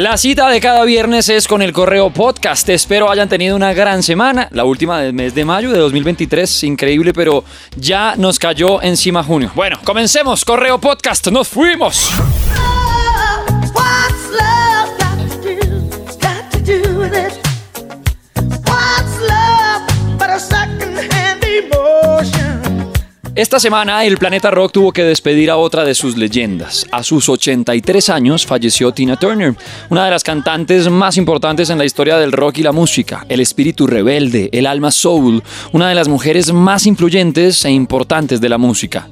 La cita de cada viernes es con el Correo Podcast. Espero hayan tenido una gran semana. La última del mes de mayo de 2023, increíble, pero ya nos cayó encima junio. Bueno, comencemos. Correo Podcast, nos fuimos. Esta semana el Planeta Rock tuvo que despedir a otra de sus leyendas. A sus 83 años falleció Tina Turner, una de las cantantes más importantes en la historia del rock y la música, el espíritu rebelde, el alma soul, una de las mujeres más influyentes e importantes de la música.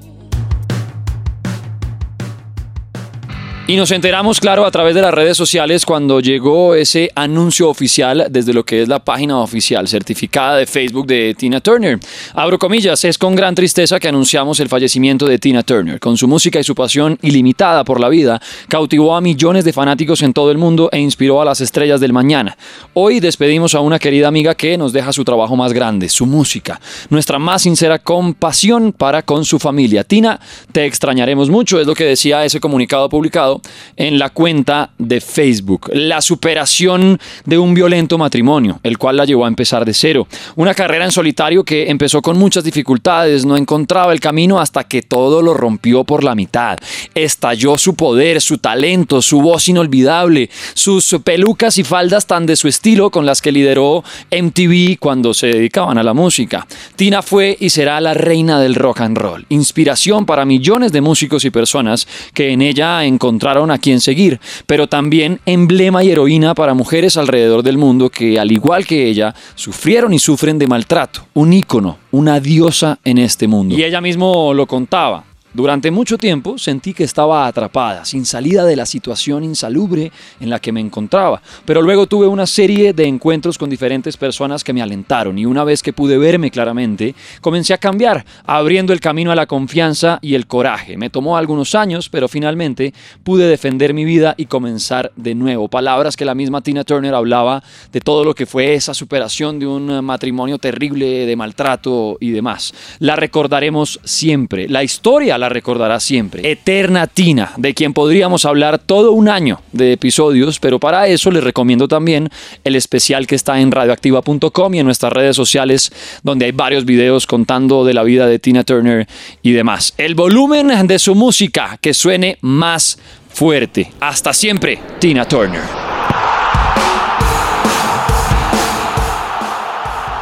Y nos enteramos, claro, a través de las redes sociales cuando llegó ese anuncio oficial desde lo que es la página oficial certificada de Facebook de Tina Turner. Abro comillas, es con gran tristeza que anunciamos el fallecimiento de Tina Turner. Con su música y su pasión ilimitada por la vida, cautivó a millones de fanáticos en todo el mundo e inspiró a las estrellas del mañana. Hoy despedimos a una querida amiga que nos deja su trabajo más grande, su música, nuestra más sincera compasión para con su familia. Tina, te extrañaremos mucho, es lo que decía ese comunicado publicado en la cuenta de Facebook. La superación de un violento matrimonio, el cual la llevó a empezar de cero. Una carrera en solitario que empezó con muchas dificultades, no encontraba el camino hasta que todo lo rompió por la mitad. Estalló su poder, su talento, su voz inolvidable, sus pelucas y faldas tan de su estilo con las que lideró MTV cuando se dedicaban a la música. Tina fue y será la reina del rock and roll, inspiración para millones de músicos y personas que en ella encontraron a quien seguir, pero también emblema y heroína para mujeres alrededor del mundo que, al igual que ella, sufrieron y sufren de maltrato. Un ícono, una diosa en este mundo. Y ella mismo lo contaba. Durante mucho tiempo sentí que estaba atrapada, sin salida de la situación insalubre en la que me encontraba, pero luego tuve una serie de encuentros con diferentes personas que me alentaron y una vez que pude verme claramente, comencé a cambiar, abriendo el camino a la confianza y el coraje. Me tomó algunos años, pero finalmente pude defender mi vida y comenzar de nuevo. Palabras que la misma Tina Turner hablaba de todo lo que fue esa superación de un matrimonio terrible de maltrato y demás. La recordaremos siempre. La historia la recordará siempre. Eterna Tina, de quien podríamos hablar todo un año de episodios, pero para eso les recomiendo también el especial que está en radioactiva.com y en nuestras redes sociales, donde hay varios videos contando de la vida de Tina Turner y demás. El volumen de su música que suene más fuerte. Hasta siempre, Tina Turner.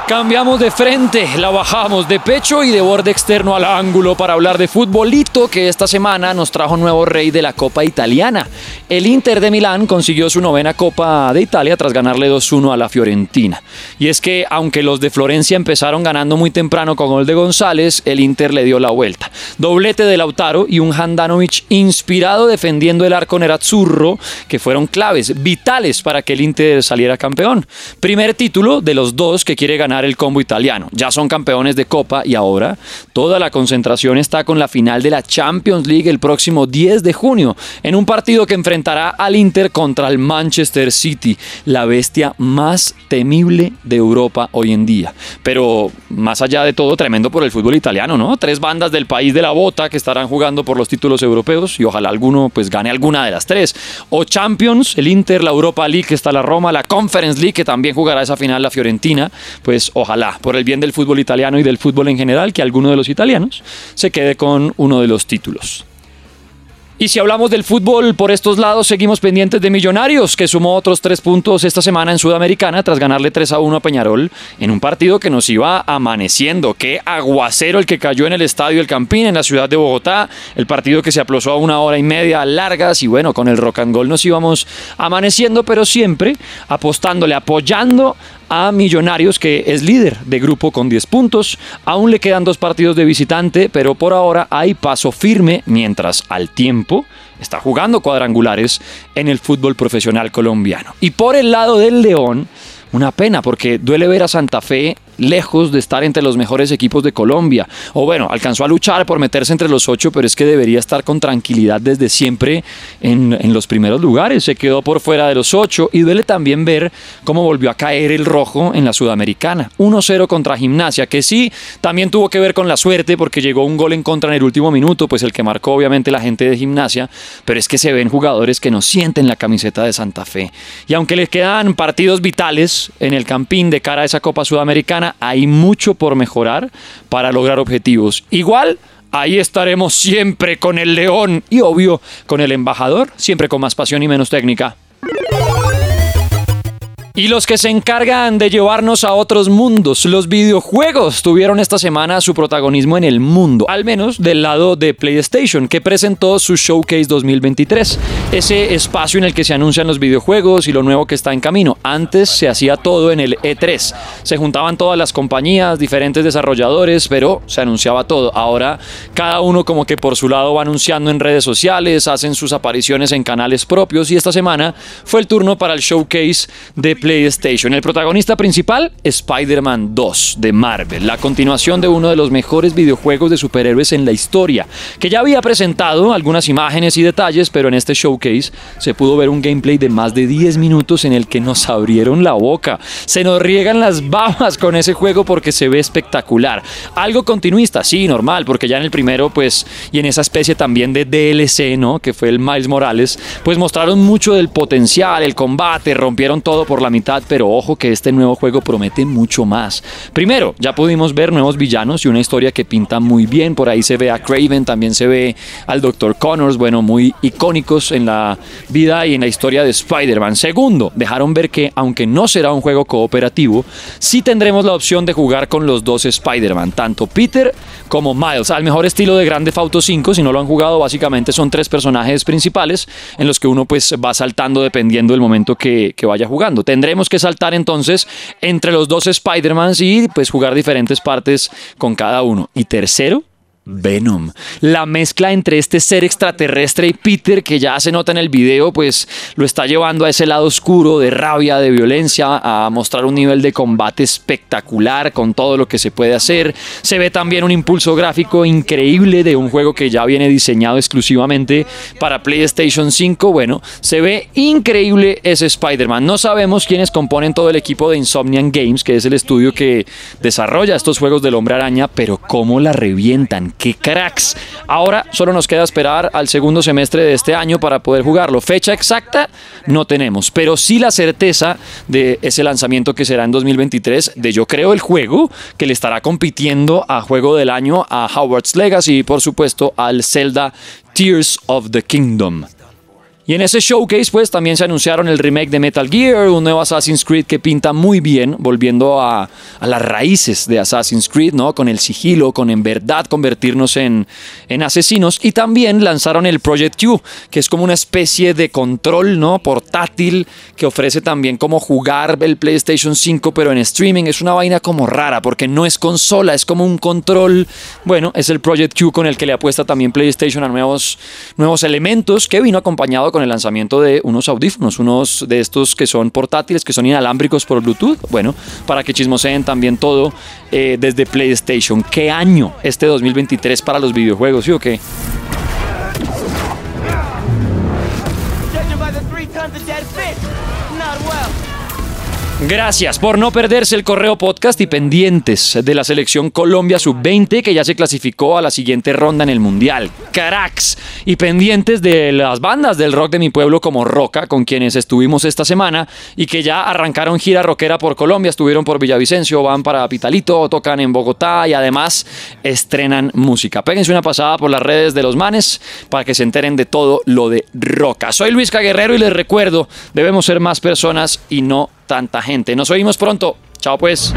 Cambiamos de frente, la bajamos de pecho y de borde externo al ángulo para hablar de futbolito que esta semana nos trajo nuevo rey de la Copa Italiana. El Inter de Milán consiguió su novena Copa de Italia tras ganarle 2-1 a la Fiorentina. Y es que aunque los de Florencia empezaron ganando muy temprano con gol de González, el Inter le dio la vuelta. Doblete de Lautaro y un Handanovic inspirado defendiendo el arco nerazzurro que fueron claves, vitales para que el Inter saliera campeón. Primer título de los dos que quiere ganar el combo italiano. Ya son campeones de Copa y ahora toda la concentración está con la final de la Champions League el próximo 10 de junio, en un partido que enfrentará al Inter contra el Manchester City, la bestia más temible de Europa hoy en día. Pero más allá de todo, tremendo por el fútbol italiano, ¿no? Tres bandas del país de la bota que estarán jugando por los títulos europeos y ojalá alguno pues gane alguna de las tres. O Champions, el Inter, la Europa League que está la Roma, la Conference League que también jugará esa final la Fiorentina, pues ojalá, por el bien del fútbol italiano y del fútbol en general, que alguno de los italianos se quede con uno de los títulos. Y si hablamos del fútbol por estos lados, seguimos pendientes de Millonarios, que sumó otros tres puntos esta semana en Sudamericana tras ganarle 3 a 1 a Peñarol en un partido que nos iba amaneciendo. Qué aguacero el que cayó en el estadio El Campín en la ciudad de Bogotá. El partido que se aplazó a una hora y media largas y bueno, con el rock and roll nos íbamos amaneciendo, pero siempre apostándole, apoyando a Millonarios, que es líder de grupo con 10 puntos. Aún le quedan dos partidos de visitante, pero por ahora hay paso firme, mientras al tiempo está jugando cuadrangulares en el fútbol profesional colombiano. Y por el lado del León, una pena, porque duele ver a Santa Fe lejos de estar entre los mejores equipos de Colombia. O bueno, alcanzó a luchar por meterse entre los ocho, pero es que debería estar con tranquilidad desde siempre en, en los primeros lugares. Se quedó por fuera de los ocho y duele también ver cómo volvió a caer el rojo en la Sudamericana. 1-0 contra Gimnasia, que sí, también tuvo que ver con la suerte porque llegó un gol en contra en el último minuto, pues el que marcó obviamente la gente de Gimnasia, pero es que se ven jugadores que no sienten la camiseta de Santa Fe. Y aunque les quedan partidos vitales en el campín de cara a esa Copa Sudamericana, hay mucho por mejorar para lograr objetivos. Igual, ahí estaremos siempre con el León y obvio con el embajador, siempre con más pasión y menos técnica. Y los que se encargan de llevarnos a otros mundos, los videojuegos, tuvieron esta semana su protagonismo en el mundo, al menos del lado de PlayStation, que presentó su Showcase 2023, ese espacio en el que se anuncian los videojuegos y lo nuevo que está en camino. Antes se hacía todo en el E3, se juntaban todas las compañías, diferentes desarrolladores, pero se anunciaba todo. Ahora cada uno como que por su lado va anunciando en redes sociales, hacen sus apariciones en canales propios y esta semana fue el turno para el Showcase de PlayStation. El protagonista principal, Spider-Man 2 de Marvel, la continuación de uno de los mejores videojuegos de superhéroes en la historia, que ya había presentado algunas imágenes y detalles, pero en este showcase se pudo ver un gameplay de más de 10 minutos en el que nos abrieron la boca. Se nos riegan las babas con ese juego porque se ve espectacular. Algo continuista, sí, normal, porque ya en el primero, pues, y en esa especie también de DLC, ¿no? Que fue el Miles Morales, pues mostraron mucho del potencial, el combate, rompieron todo por la pero ojo que este nuevo juego promete mucho más. Primero, ya pudimos ver nuevos villanos y una historia que pinta muy bien. Por ahí se ve a Craven, también se ve al Dr. Connors, bueno, muy icónicos en la vida y en la historia de Spider-Man. Segundo, dejaron ver que aunque no será un juego cooperativo, sí tendremos la opción de jugar con los dos Spider-Man, tanto Peter como Miles, al mejor estilo de Grande Auto 5. Si no lo han jugado, básicamente son tres personajes principales en los que uno pues va saltando dependiendo del momento que, que vaya jugando. Tendremos que saltar entonces entre los dos Spider-Mans y pues jugar diferentes partes con cada uno. Y tercero, Venom. La mezcla entre este ser extraterrestre y Peter, que ya se nota en el video, pues lo está llevando a ese lado oscuro de rabia, de violencia, a mostrar un nivel de combate espectacular con todo lo que se puede hacer. Se ve también un impulso gráfico increíble de un juego que ya viene diseñado exclusivamente para PlayStation 5. Bueno, se ve increíble ese Spider-Man. No sabemos quiénes componen todo el equipo de Insomnian Games, que es el estudio que desarrolla estos juegos del hombre araña, pero cómo la revientan qué cracks. Ahora solo nos queda esperar al segundo semestre de este año para poder jugarlo. Fecha exacta no tenemos, pero sí la certeza de ese lanzamiento que será en 2023 de yo creo el juego que le estará compitiendo a juego del año a Howard's Legacy y por supuesto al Zelda Tears of the Kingdom. Y en ese showcase, pues también se anunciaron el remake de Metal Gear, un nuevo Assassin's Creed que pinta muy bien, volviendo a, las raíces de Assassin's Creed, ¿no? Con el sigilo, con en verdad convertirnos en, en asesinos. Y también lanzaron el Project Q, que es como una especie de control, ¿no? Portátil, que ofrece también como jugar el PlayStation 5, pero en streaming. Es una vaina como rara, porque no es consola, es como un control. Bueno, es el Project Q con el que le apuesta también PlayStation a nuevos, nuevos elementos, que vino acompañado con el lanzamiento de unos audífonos, unos de estos que son portátiles, que son inalámbricos por Bluetooth. Bueno, para que chismoseen también todo eh, desde PlayStation. ¿Qué año este 2023 para los videojuegos? ¿Sí o qué? Gracias por no perderse el correo podcast y pendientes de la selección Colombia Sub-20 que ya se clasificó a la siguiente ronda en el Mundial. Cracks. Y pendientes de las bandas del rock de mi pueblo como Roca, con quienes estuvimos esta semana y que ya arrancaron gira rockera por Colombia, estuvieron por Villavicencio, van para Pitalito, tocan en Bogotá y además estrenan música. Péguense una pasada por las redes de los manes para que se enteren de todo lo de Roca. Soy Luis Caguerrero y les recuerdo, debemos ser más personas y no tanta gente. Nos oímos pronto. Chao pues.